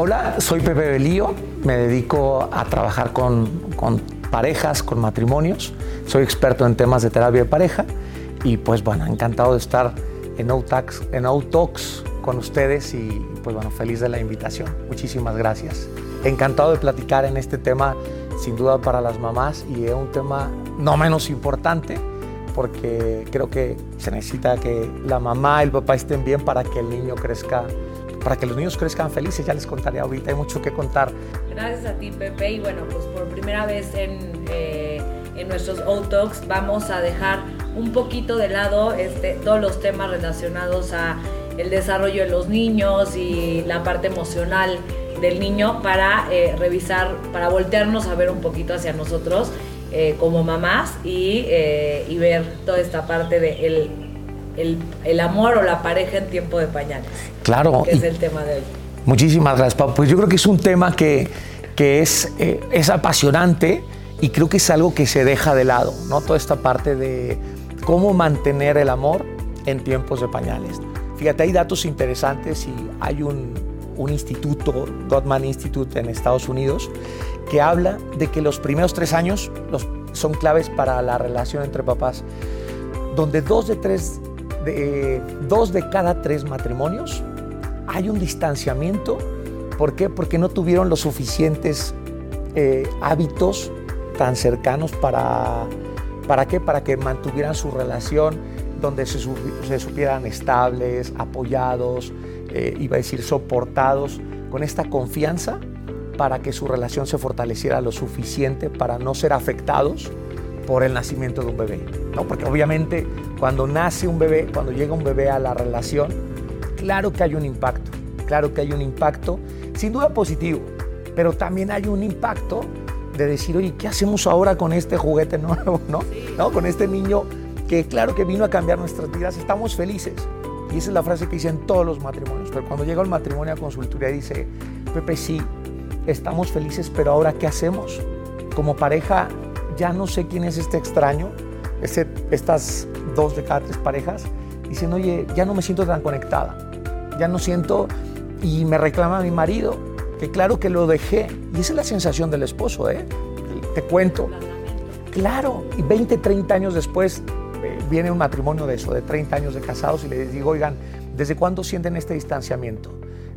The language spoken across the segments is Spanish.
Hola, soy Pepe Belío, me dedico a trabajar con, con parejas, con matrimonios, soy experto en temas de terapia de pareja y pues bueno, encantado de estar en Otax, en Outalks con ustedes y pues bueno, feliz de la invitación. Muchísimas gracias. Encantado de platicar en este tema, sin duda para las mamás y es un tema no menos importante porque creo que se necesita que la mamá y el papá estén bien para que el niño crezca, para que los niños crezcan felices. Ya les contaré ahorita, hay mucho que contar. Gracias a ti, Pepe. Y bueno, pues por primera vez en, eh, en nuestros O-Talks vamos a dejar un poquito de lado este, todos los temas relacionados a el desarrollo de los niños y la parte emocional del niño para eh, revisar, para voltearnos a ver un poquito hacia nosotros eh, como mamás y, y, ver toda esta parte de el, el, amor o la pareja en tiempo de pañales. Claro. Que es el tema de hoy. Muchísimas gracias, Pau. Pues yo creo que es un tema que, que es, eh, es apasionante y creo que es algo que se deja de lado, ¿no? Toda esta parte de cómo mantener el amor en tiempos de pañales. Fíjate, hay datos interesantes y hay un, un instituto, Gottman Institute en Estados Unidos, que habla de que los primeros tres años los, son claves para la relación entre papás, donde dos de, tres, dos de cada tres matrimonios hay un distanciamiento. ¿Por qué? Porque no tuvieron los suficientes eh, hábitos tan cercanos para, ¿para qué? Para que mantuvieran su relación donde se, se supieran estables, apoyados, eh, iba a decir soportados, con esta confianza para que su relación se fortaleciera lo suficiente para no ser afectados por el nacimiento de un bebé. ¿no? Porque obviamente cuando nace un bebé, cuando llega un bebé a la relación, claro que hay un impacto, claro que hay un impacto, sin duda positivo, pero también hay un impacto de decir, oye, ¿qué hacemos ahora con este juguete nuevo? ¿no? ¿No? Con este niño que claro que vino a cambiar nuestras vidas, estamos felices. Y esa es la frase que dicen todos los matrimonios. Pero cuando llega el matrimonio a consultoría dice, Pepe, sí, estamos felices, pero ahora ¿qué hacemos? Como pareja, ya no sé quién es este extraño, este, estas dos de cada tres parejas, dicen, oye, ya no me siento tan conectada, ya no siento, y me reclama mi marido, que claro que lo dejé, y esa es la sensación del esposo, ¿eh? Te cuento. Claro, y 20, 30 años después eh, viene un matrimonio de eso, de 30 años de casados, y les digo, oigan, ¿desde cuándo sienten este distanciamiento?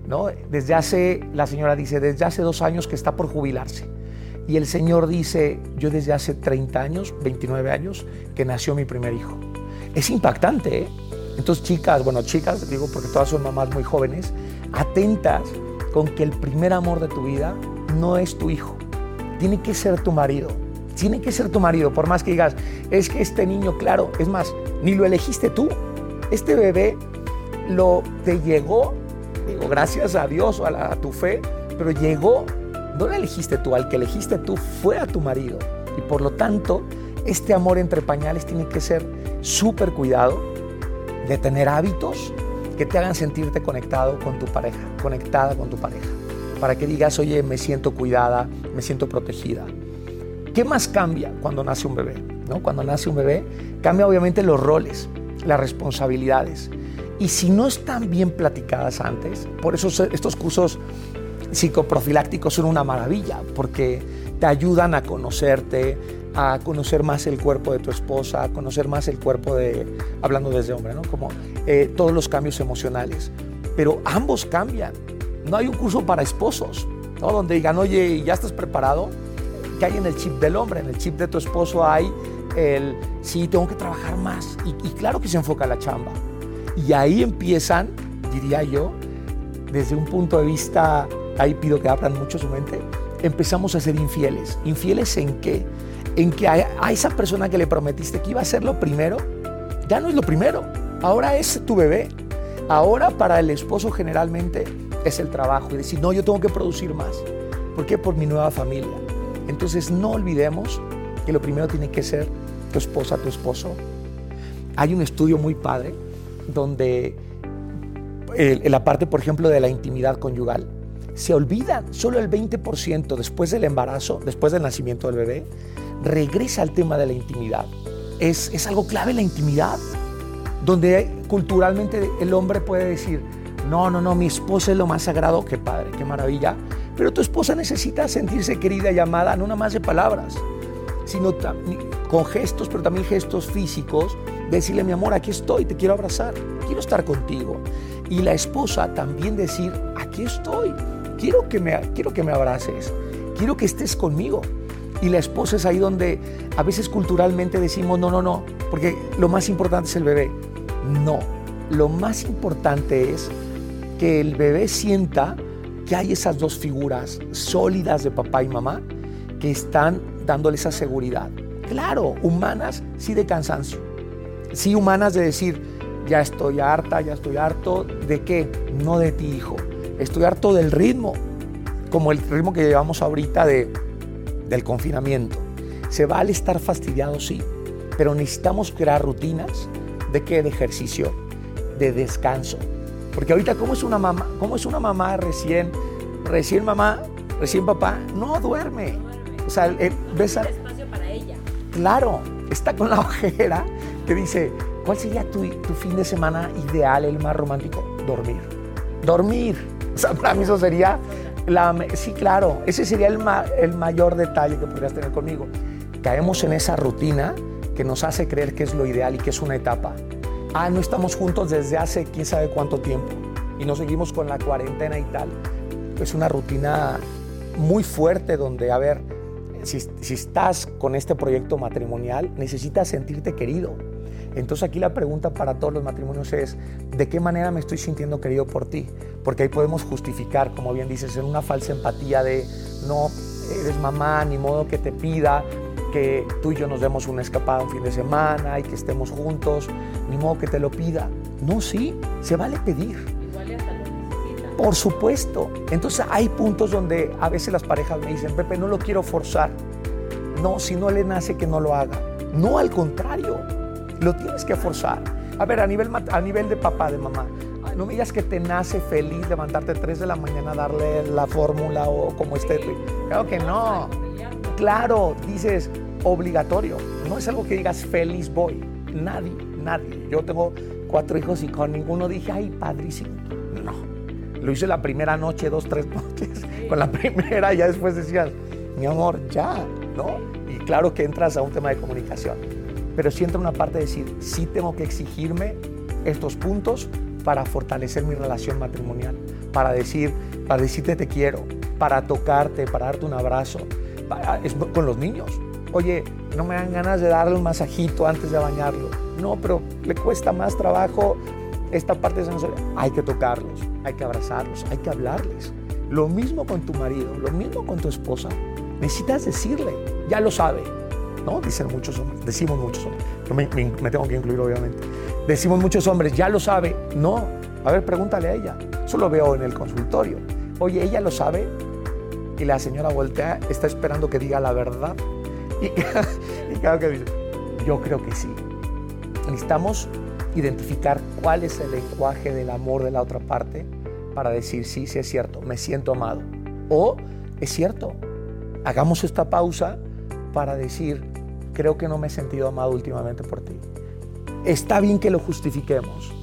¿No? Desde hace, la señora dice, desde hace dos años que está por jubilarse. Y el señor dice, yo desde hace 30 años, 29 años, que nació mi primer hijo. Es impactante, ¿eh? Entonces, chicas, bueno, chicas, digo porque todas son mamás muy jóvenes, atentas con que el primer amor de tu vida no es tu hijo, tiene que ser tu marido. Tiene que ser tu marido, por más que digas, es que este niño, claro, es más, ni lo elegiste tú. Este bebé lo te llegó, digo, gracias a Dios o a, tu fe, pero llegó, no elegiste tú, al que elegiste tú fue a tu marido. Y por lo tanto, este amor entre pañales tiene que ser súper cuidado, de tener hábitos que te hagan sentirte conectado con tu pareja, conectada con tu pareja, para que digas, oye, me siento cuidada, me siento protegida. ¿Qué más cambia cuando nace un bebé? ¿No? Cuando nace un bebé, cambia obviamente los roles, las responsabilidades. Y si no están bien platicadas antes, por eso estos cursos psicoprofilácticos son una maravilla, porque te ayudan a conocerte, a conocer más el cuerpo de tu esposa, a conocer más el cuerpo de, hablando desde hombre, ¿no? Como eh, todos los cambios emocionales. Pero ambos cambian. No hay un curso para esposos, ¿no? Donde digan, oye, ¿ya estás preparado? que hay en el chip del hombre, en el chip de tu esposo hay el, sí, tengo que trabajar más. Y, y claro que se enfoca la chamba. Y ahí empiezan, diría yo, desde un punto de vista, ahí pido que abran mucho su mente, empezamos a ser infieles. ¿Infieles en qué? En que a, a esa persona que le prometiste que iba a ser lo primero, ya no es lo primero. Ahora es tu bebé. Ahora para el esposo generalmente es el trabajo y decir, no, yo tengo que producir más. ¿Por qué? Por mi nueva familia. Entonces no olvidemos que lo primero tiene que ser tu esposa, tu esposo. Hay un estudio muy padre donde en la parte, por ejemplo, de la intimidad conyugal, se olvidan, solo el 20% después del embarazo, después del nacimiento del bebé, regresa al tema de la intimidad. Es, es algo clave la intimidad, donde culturalmente el hombre puede decir, no, no, no, mi esposa es lo más sagrado, qué padre, qué maravilla. Pero tu esposa necesita sentirse querida y amada, no nada más de palabras, sino con gestos, pero también gestos físicos, decirle, mi amor, aquí estoy, te quiero abrazar, quiero estar contigo. Y la esposa también decir, aquí estoy, quiero que me, quiero que me abraces, quiero que estés conmigo. Y la esposa es ahí donde a veces culturalmente decimos, no, no, no, porque lo más importante es el bebé. No, lo más importante es que el bebé sienta que hay esas dos figuras sólidas de papá y mamá que están dándole esa seguridad. Claro, humanas, sí de cansancio. Sí humanas de decir, ya estoy harta, ya estoy harto. ¿De qué? No de ti, hijo. Estoy harto del ritmo, como el ritmo que llevamos ahorita de, del confinamiento. Se vale estar fastidiado, sí, pero necesitamos crear rutinas de qué? De ejercicio, de descanso, porque ahorita, ¿cómo es una mamá? ¿Cómo es una mamá recién, recién mamá, recién papá? No duerme. O sea, eh, ves a... Claro, está con la ojera que dice, ¿cuál sería tu, tu fin de semana ideal, el más romántico? Dormir. Dormir. Para mí eso sería la... Sí, claro, ese sería el, el mayor detalle que podrías tener conmigo. Caemos en esa rutina que nos hace creer que es lo ideal y que es una etapa ah, no estamos juntos desde hace quién sabe cuánto tiempo y nos seguimos con la cuarentena y tal. Es una rutina muy fuerte donde, a ver, si, estás con este proyecto matrimonial, necesitas sentirte querido. Entonces aquí la pregunta para todos los matrimonios es, ¿de qué manera me estoy sintiendo querido por ti? Porque ahí podemos justificar, como bien dices, en una falsa empatía de, no, eres mamá, ni modo que te pida, que tú y yo nos demos una escapada un fin de semana y que estemos juntos, ni modo que te lo pida. No, sí, se vale pedir. Por supuesto. Entonces hay puntos donde a veces las parejas me dicen, Pepe, no lo quiero forzar. No, si no le nace que no lo haga. No, al contrario, lo tienes que forzar. A ver, a nivel, a nivel de papá, de mamá, no me digas que te nace feliz levantarte 3 de la mañana a darle la fórmula o como esté. Claro que no. Claro, dices obligatorio. No es algo que digas feliz voy. Nadie, nadie. Yo tengo cuatro hijos y con ninguno dije, ay, padrísimo. Lo hice la primera noche, dos, tres noches. Con la primera, ya después decías, mi amor, ya, ¿no? Y claro que entras a un tema de comunicación. Pero sí entra una parte de decir, sí tengo que exigirme estos puntos para fortalecer mi relación matrimonial, para decir, para decirte te quiero, para tocarte, para darte un abrazo, es con los niños. Oye, no me dan ganas de darle un masajito antes de bañarlo. No, pero le cuesta más trabajo esta parte sensorial. Hay que tocarlos, hay que abrazarlos, hay que hablarles. Lo mismo con tu marido, lo mismo con tu esposa. Necesitas decirle, ya lo sabe. ¿No? Dicen muchos hombres, decimos muchos hombres. Yo me, me tengo que incluir, obviamente. Decimos muchos hombres, ya lo sabe. No, a ver, pregúntale a ella. Eso lo veo en el consultorio. Oye, ella lo sabe y la señora voltea, está esperando que diga la verdad. Y, y claro que dice, yo creo que sí. Necesitamos identificar cuál es el lenguaje del amor de la otra parte para decir, sí, sí es cierto, me siento amado. O es cierto, hagamos esta pausa para decir, creo que no me he sentido amado últimamente por ti. Está bien que lo justifiquemos,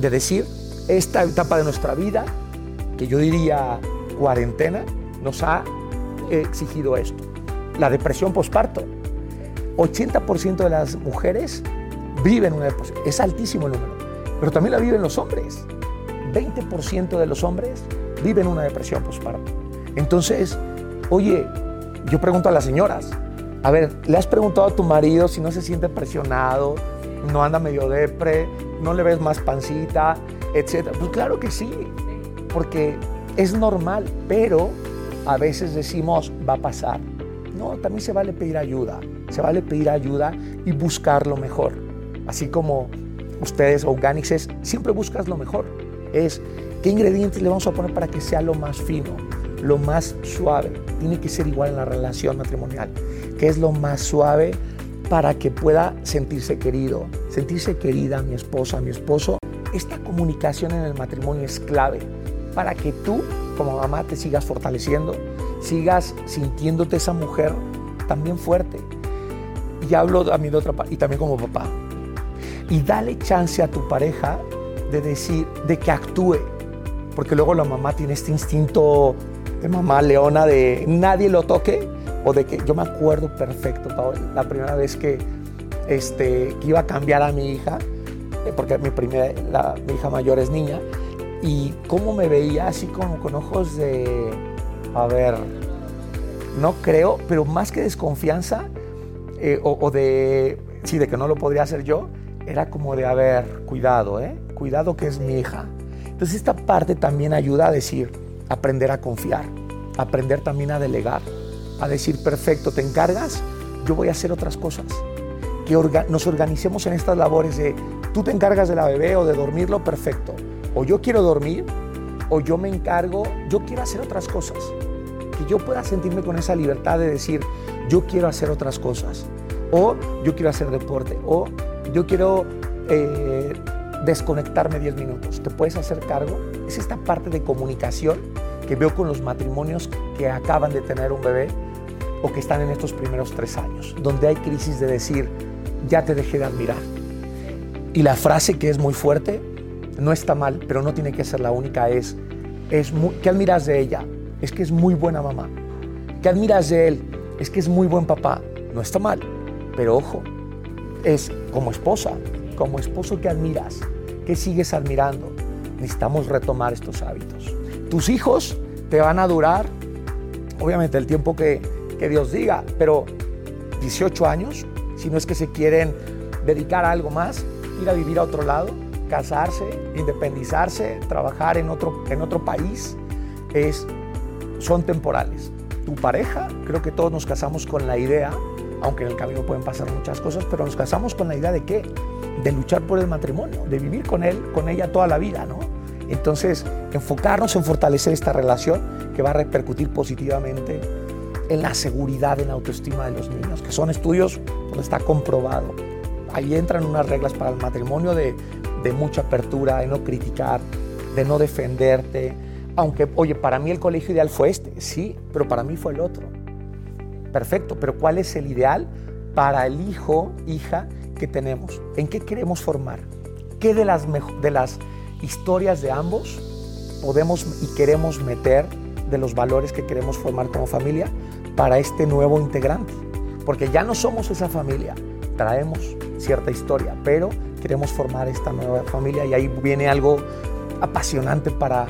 de decir, esta etapa de nuestra vida, que yo diría cuarentena, nos ha exigido esto. La depresión postparto. 80% de las mujeres viven una depresión. Es altísimo el número. Pero también la viven los hombres. 20% de los hombres viven una depresión postparto. Entonces, oye, yo pregunto a las señoras, a ver, ¿le has preguntado a tu marido si no se siente presionado, no anda medio depre, no le ves más pancita, etcétera? Pues claro que sí, porque es normal, pero a veces decimos, va a pasar. No, también se vale pedir ayuda. Se vale pedir ayuda y buscar lo mejor. Así como ustedes, Organics, es, siempre buscas lo mejor. Es qué ingredientes le vamos a poner para que sea lo más fino, lo más suave. Tiene que ser igual en la relación matrimonial. ¿Qué es lo más suave para que pueda sentirse querido? Sentirse querida mi esposa, mi esposo. Esta comunicación en el matrimonio es clave para que tú como mamá te sigas fortaleciendo, sigas sintiéndote esa mujer también fuerte. Y hablo también de otra y también como papá. Y dale chance a tu pareja de decir, de que actúe. porque luego la mamá tiene este instinto de mamá leona de nadie lo toque o de que yo me acuerdo perfecto, la primera vez que, este, que iba a cambiar a mi hija, eh, porque mi, primera, la, mi hija mayor es niña, y cómo me veía así como con ojos de, a ver, no creo, pero más que desconfianza eh, o, de, sí, de que no lo podría hacer yo, era como de, a ver, cuidado, ¿eh? Cuidado que es mi hija. Entonces esta parte también ayuda a decir, aprender a confiar, aprender también a delegar, a decir, perfecto, te encargas, yo voy a hacer otras cosas. Que nos organicemos en estas labores de, tú te encargas de la bebé o de dormirlo, perfecto. O yo quiero dormir, o yo me encargo, yo quiero hacer otras cosas. Que yo pueda sentirme con esa libertad de decir, yo quiero hacer otras cosas. O yo quiero hacer deporte. O yo quiero eh, desconectarme 10 minutos. ¿Te puedes hacer cargo? Es esta parte de comunicación que veo con los matrimonios que acaban de tener un bebé o que están en estos primeros tres años, donde hay crisis de decir, ya te dejé de admirar. Y la frase que es muy fuerte, no está mal, pero no tiene que ser la única, es, es ¿qué admiras de ella? Es que es muy buena mamá. ¿Qué admiras de él? Es que es muy buen papá. No está mal, pero ojo, es como esposa, como esposo que admiras, que sigues admirando. Necesitamos retomar estos hábitos. Tus hijos te van a durar, obviamente, el tiempo que, que Dios diga, pero 18 años, si no es que se quieren dedicar a algo más, ir a vivir a otro lado, casarse, independizarse, trabajar en otro, en otro país, es, son temporales. Tu pareja, creo que todos nos casamos con la idea, aunque en el camino pueden pasar muchas cosas, pero nos casamos con la idea de qué? De luchar por el matrimonio, de vivir con él, con ella toda la vida, ¿no? Entonces, enfocarnos en fortalecer esta relación que va a repercutir positivamente en la seguridad, en la autoestima de los niños, que son estudios donde está comprobado. Ahí entran unas reglas para el matrimonio de, de mucha apertura, de no criticar, de no defenderte. Aunque, oye, para mí el colegio ideal fue este, sí, pero para mí fue el otro. Perfecto, pero ¿cuál es el ideal para el hijo, hija que tenemos? ¿En qué queremos formar? ¿Qué de las, de las historias de ambos podemos y queremos meter de los valores que queremos formar como familia para este nuevo integrante. Porque ya no somos esa familia, traemos cierta historia, pero queremos formar esta nueva familia y ahí viene algo apasionante para,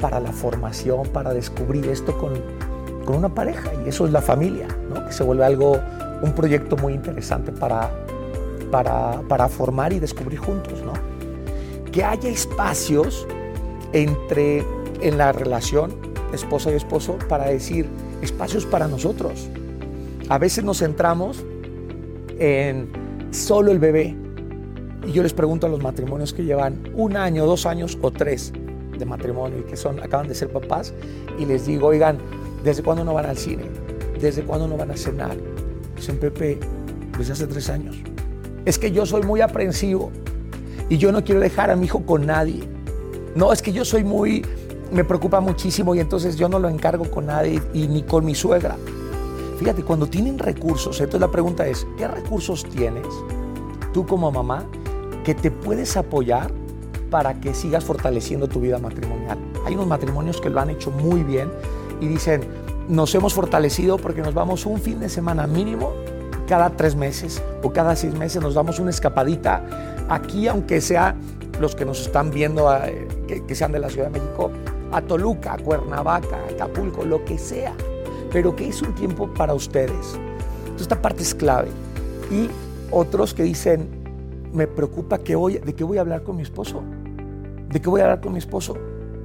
para la formación, para descubrir esto con, con una pareja y eso es la familia, ¿no? que se vuelve algo, un proyecto muy interesante para, para, para formar y descubrir juntos. ¿no? que haya espacios entre en la relación esposa y esposo para decir espacios para nosotros. A veces nos centramos en solo el bebé. Y yo les pregunto a los matrimonios que llevan un año, dos años o tres de matrimonio y que son, acaban de ser papás, y les digo, oigan, ¿desde cuándo no van al cine? ¿Desde cuándo no van a cenar? Dicen, Pepe, desde hace tres años. Es que yo soy muy aprensivo y yo no quiero dejar a mi hijo con nadie. No, es que yo soy muy, me preocupa muchísimo y entonces yo no lo encargo con nadie y ni con mi suegra. Fíjate, cuando tienen recursos, entonces la pregunta es, ¿qué recursos tienes tú como mamá que te puedes apoyar para que sigas fortaleciendo tu vida matrimonial? Hay unos matrimonios que lo han hecho muy bien y dicen, nos hemos fortalecido porque nos vamos un fin de semana mínimo cada tres meses o cada seis meses nos damos una escapadita aquí, aunque sea los que nos están viendo, eh, que, sean de la Ciudad de México, a Toluca, a Cuernavaca, a Acapulco, lo que sea, pero que es un tiempo para ustedes. Entonces, esta parte es clave. Y otros que dicen, me preocupa que hoy, de qué voy a hablar con mi esposo. ¿De qué voy a hablar con mi esposo?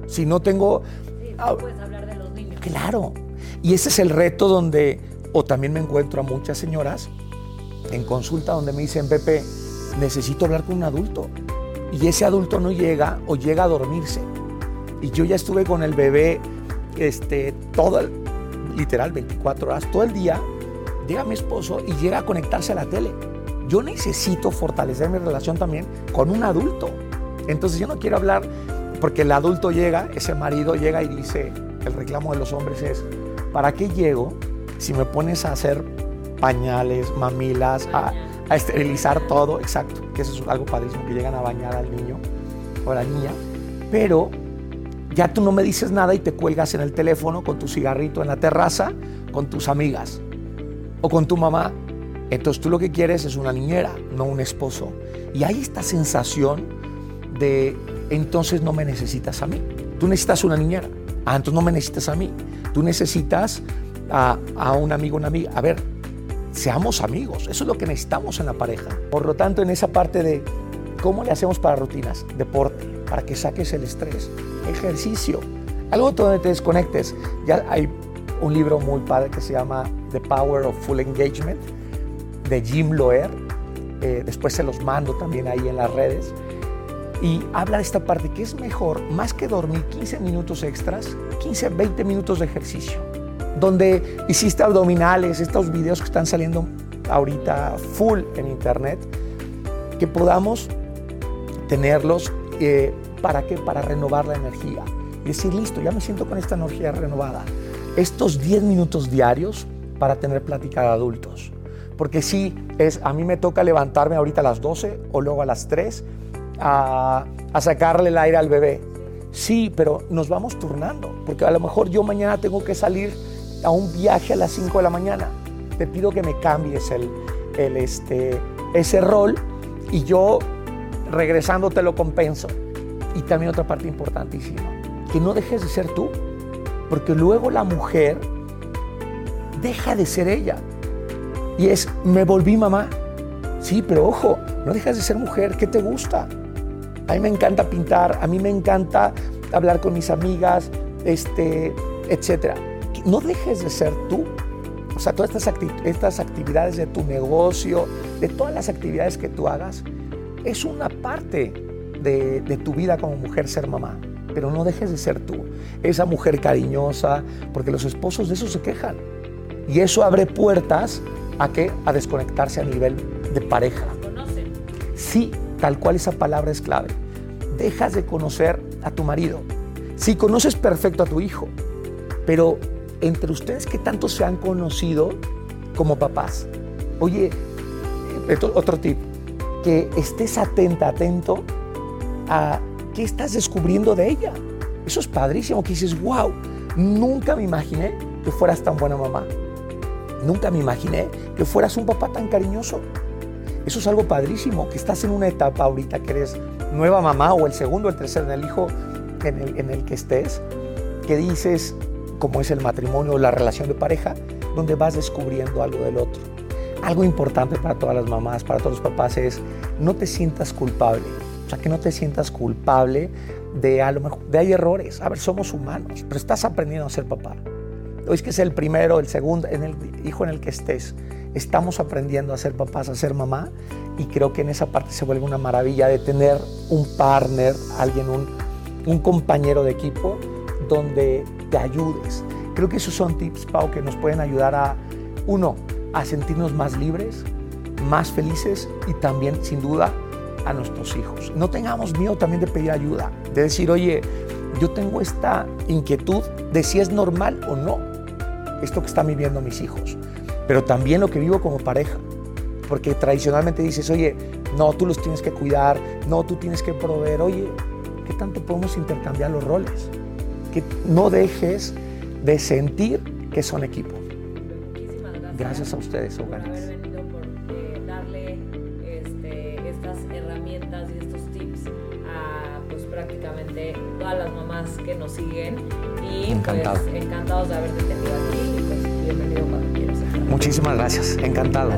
Si no tengo... Sí, no puedes hablar de. Claro. Y ese es el reto donde, o también me encuentro a muchas señoras en consulta donde me dicen, Pepe, necesito hablar con un adulto. Y ese adulto no llega o llega a dormirse. Y yo ya estuve con el bebé este, todo, literal, 24 horas, todo el día. Llega mi esposo y llega a conectarse a la tele. Yo necesito fortalecer mi relación también con un adulto. Entonces yo no quiero hablar porque el adulto llega, ese marido llega y dice, el reclamo de los hombres es, ¿para qué llego si me pones a hacer pañales, mamilas, a, esterilizar todo, exacto, que eso es algo padrísimo, que llegan a bañar al niño o a la niña, pero ya tú no me dices nada y te cuelgas en el teléfono con tu cigarrito en la terraza con tus amigas o con tu mamá. Entonces tú lo que quieres es una niñera, no un esposo. Y hay esta sensación de entonces no me necesitas a mí. Tú necesitas una niñera. Ah, entonces no me necesitas a mí. Tú necesitas a, un amigo, una amiga. A ver, seamos amigos. Eso es lo que necesitamos en la pareja. Por lo tanto, en esa parte de cómo le hacemos para rutinas, deporte, para que saques el estrés, ejercicio, algo donde te desconectes. Ya hay un libro muy padre que se llama The Power of Full Engagement de Jim Loer. Eh, después se los mando también ahí en las redes. Y habla de esta parte que es mejor, más que dormir 15 minutos extras, 15, 20 minutos de ejercicio. Donde hiciste abdominales, estos videos que están saliendo ahorita full en internet, que podamos tenerlos eh, para qué? Para renovar la energía. Y decir, listo, ya me siento con esta energía renovada. Estos 10 minutos diarios para tener plática de adultos. Porque sí, es, a mí me toca levantarme ahorita a las 12 o luego a las 3 a, sacarle el aire al bebé. Sí, pero nos vamos turnando, porque a lo mejor yo mañana tengo que salir a un viaje a las 5 de la mañana. Te pido que me cambies el, el, este, ese rol y yo regresando te lo compenso. Y también otra parte importantísima, que no dejes de ser tú, porque luego la mujer deja de ser ella. Y es, me volví mamá. Sí, pero ojo, no dejas de ser mujer. ¿Qué te gusta? A mí me encanta pintar, a mí me encanta hablar con mis amigas, este, etc. No dejes de ser tú. O sea, todas estas, estas actividades de tu negocio, de todas las actividades que tú hagas, es una parte de, de tu vida como mujer ser mamá. Pero no dejes de ser tú. Esa mujer cariñosa, porque los esposos de eso se quejan. Y eso abre puertas a qué? A desconectarse a nivel de pareja. ¿Conocen? Sí, tal cual esa palabra es clave. Dejas de conocer a tu marido. Sí, conoces perfecto a tu hijo, pero entre ustedes que tanto se han conocido como papás. Oye, eh, otro tip, que estés atenta, atento a qué estás descubriendo de ella. Eso es padrísimo, que dices, wow, nunca me imaginé que fueras tan buena mamá. Nunca me imaginé que fueras un papá tan cariñoso. Eso es algo padrísimo, que estás en una etapa ahorita que eres nueva mamá o el segundo, el tercero, en el hijo en el, que estés, que dices, como es el matrimonio o la relación de pareja, donde vas descubriendo algo del otro. Algo importante para todas las mamás, para todos los papás es no te sientas culpable. O sea, que no te sientas culpable de a lo mejor, de hay errores. A ver, somos humanos, pero estás aprendiendo a ser papá. Hoy es que es el primero, el segundo, en el hijo en el que estés. Estamos aprendiendo a ser papás, a ser mamá, y creo que en esa parte se vuelve una maravilla de tener un partner, alguien, un, compañero de equipo donde te ayudes. Creo que esos son tips, Pau, que nos pueden ayudar a, uno, a sentirnos más libres, más felices y también, sin duda, a nuestros hijos. No tengamos miedo también de pedir ayuda, de decir, oye, yo tengo esta inquietud de si es normal o no esto que están viviendo mis hijos, pero también lo que vivo como pareja, porque tradicionalmente dices, oye, no, tú los tienes que cuidar, no, tú tienes que proveer, oye, ¿qué tanto podemos intercambiar los roles? Que no dejes de sentir que son equipo. Muchísimas gracias. Gracias a ustedes, por Hogares. haber venido, por eh, darle este, estas herramientas y estos tips a pues prácticamente todas las mamás que nos siguen y Encantado. pues encantados de haberte tenido aquí y pues bienvenido quieras. Muchísimas gracias, encantado.